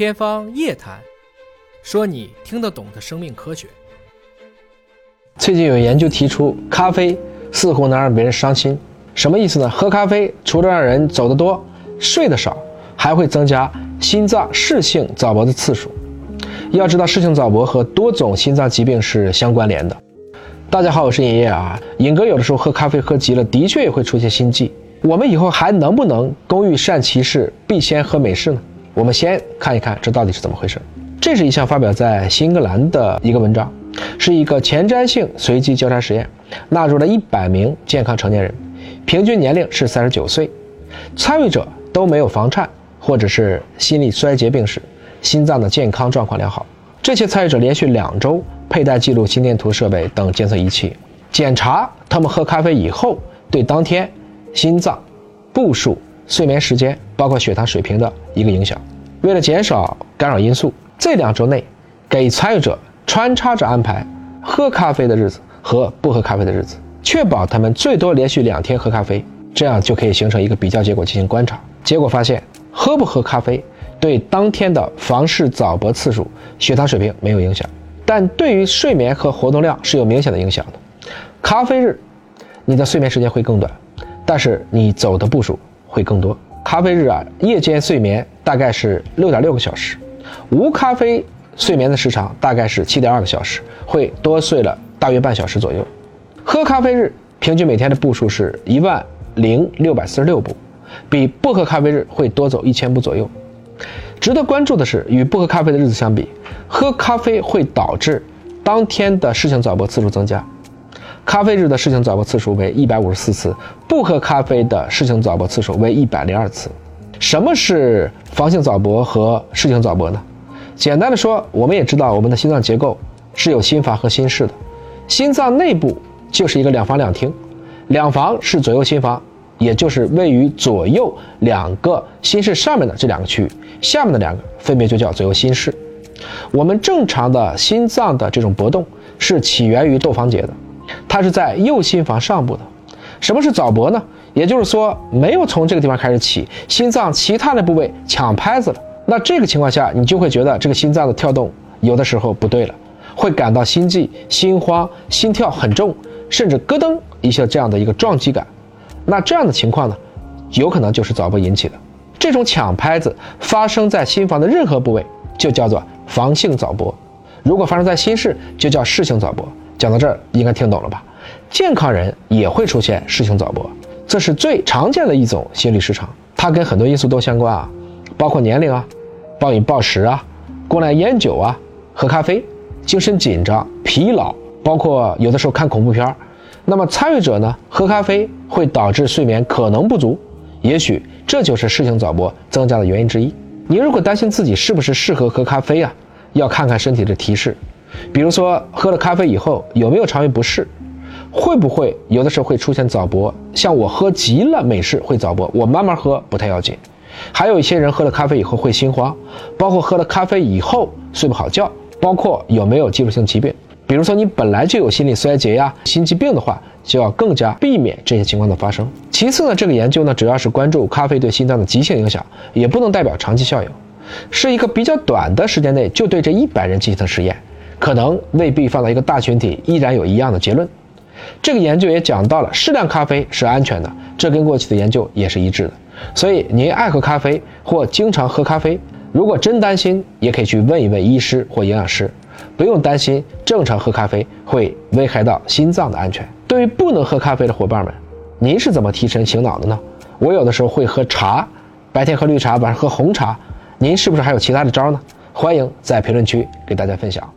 天方夜谭，说你听得懂的生命科学。最近有研究提出，咖啡似乎能让别人伤心，什么意思呢？喝咖啡除了让人走得多、睡得少，还会增加心脏室性早搏的次数。要知道，室性早搏和多种心脏疾病是相关联的。大家好，我是尹烨啊。尹哥有的时候喝咖啡喝急了，的确也会出现心悸。我们以后还能不能工欲善其事，必先喝美式呢？我们先看一看这到底是怎么回事。这是一项发表在新英格兰的一个文章，是一个前瞻性随机交叉实验，纳入了一百名健康成年人，平均年龄是三十九岁，参与者都没有房颤或者是心力衰竭病史，心脏的健康状况良好。这些参与者连续两周。佩戴记录心电图设备等监测仪器，检查他们喝咖啡以后对当天心脏步数、睡眠时间，包括血糖水平的一个影响。为了减少干扰因素，这两周内给参与者穿插着安排喝咖啡的日子和不喝咖啡的日子，确保他们最多连续两天喝咖啡，这样就可以形成一个比较结果进行观察。结果发现，喝不喝咖啡对当天的房室早搏次数、血糖水平没有影响。但对于睡眠和活动量是有明显的影响的。咖啡日，你的睡眠时间会更短，但是你走的步数会更多。咖啡日啊，夜间睡眠大概是六点六个小时，无咖啡睡眠的时长大概是七点二个小时，会多睡了大约半小时左右。喝咖啡日平均每天的步数是一万零六百四十六步，比不喝咖啡日会多走一千步左右。值得关注的是，与不喝咖啡的日子相比，喝咖啡会导致当天的事情早搏次数增加。咖啡日的室性早搏次数为一百五十四次，不喝咖啡的室性早搏次数为一百零二次。什么是房性早搏和室性早搏呢？简单的说，我们也知道我们的心脏结构是有心房和心室的，心脏内部就是一个两房两厅，两房是左右心房。也就是位于左右两个心室上面的这两个区域，下面的两个分别就叫左右心室。我们正常的心脏的这种搏动是起源于窦房结的，它是在右心房上部的。什么是早搏呢？也就是说没有从这个地方开始起，心脏其他的部位抢拍子了。那这个情况下，你就会觉得这个心脏的跳动有的时候不对了，会感到心悸、心慌、心跳很重，甚至咯噔一下这样的一个撞击感。那这样的情况呢，有可能就是早搏引起的。这种抢拍子发生在心房的任何部位，就叫做房性早搏；如果发生在心室，就叫室性早搏。讲到这儿，应该听懂了吧？健康人也会出现室性早搏，这是最常见的一种心律失常，它跟很多因素都相关啊，包括年龄啊、暴饮暴食啊、过量烟酒啊、喝咖啡、精神紧张、疲劳，包括有的时候看恐怖片儿。那么参与者呢？喝咖啡会导致睡眠可能不足，也许这就是室性早搏增加的原因之一。你如果担心自己是不是适合喝咖啡啊，要看看身体的提示，比如说喝了咖啡以后有没有肠胃不适，会不会有的时候会出现早搏？像我喝急了美式会早搏，我慢慢喝不太要紧。还有一些人喝了咖啡以后会心慌，包括喝了咖啡以后睡不好觉，包括有没有基础性疾病。比如说，你本来就有心力衰竭呀、心肌病的话，就要更加避免这些情况的发生。其次呢，这个研究呢主要是关注咖啡对心脏的急性影响，也不能代表长期效应，是一个比较短的时间内就对这一百人进行的实验，可能未必放到一个大群体依然有一样的结论。这个研究也讲到了适量咖啡是安全的，这跟过去的研究也是一致的。所以您爱喝咖啡或经常喝咖啡，如果真担心，也可以去问一问医师或营养师。不用担心，正常喝咖啡会危害到心脏的安全。对于不能喝咖啡的伙伴们，您是怎么提神醒脑的呢？我有的时候会喝茶，白天喝绿茶，晚上喝红茶。您是不是还有其他的招呢？欢迎在评论区给大家分享。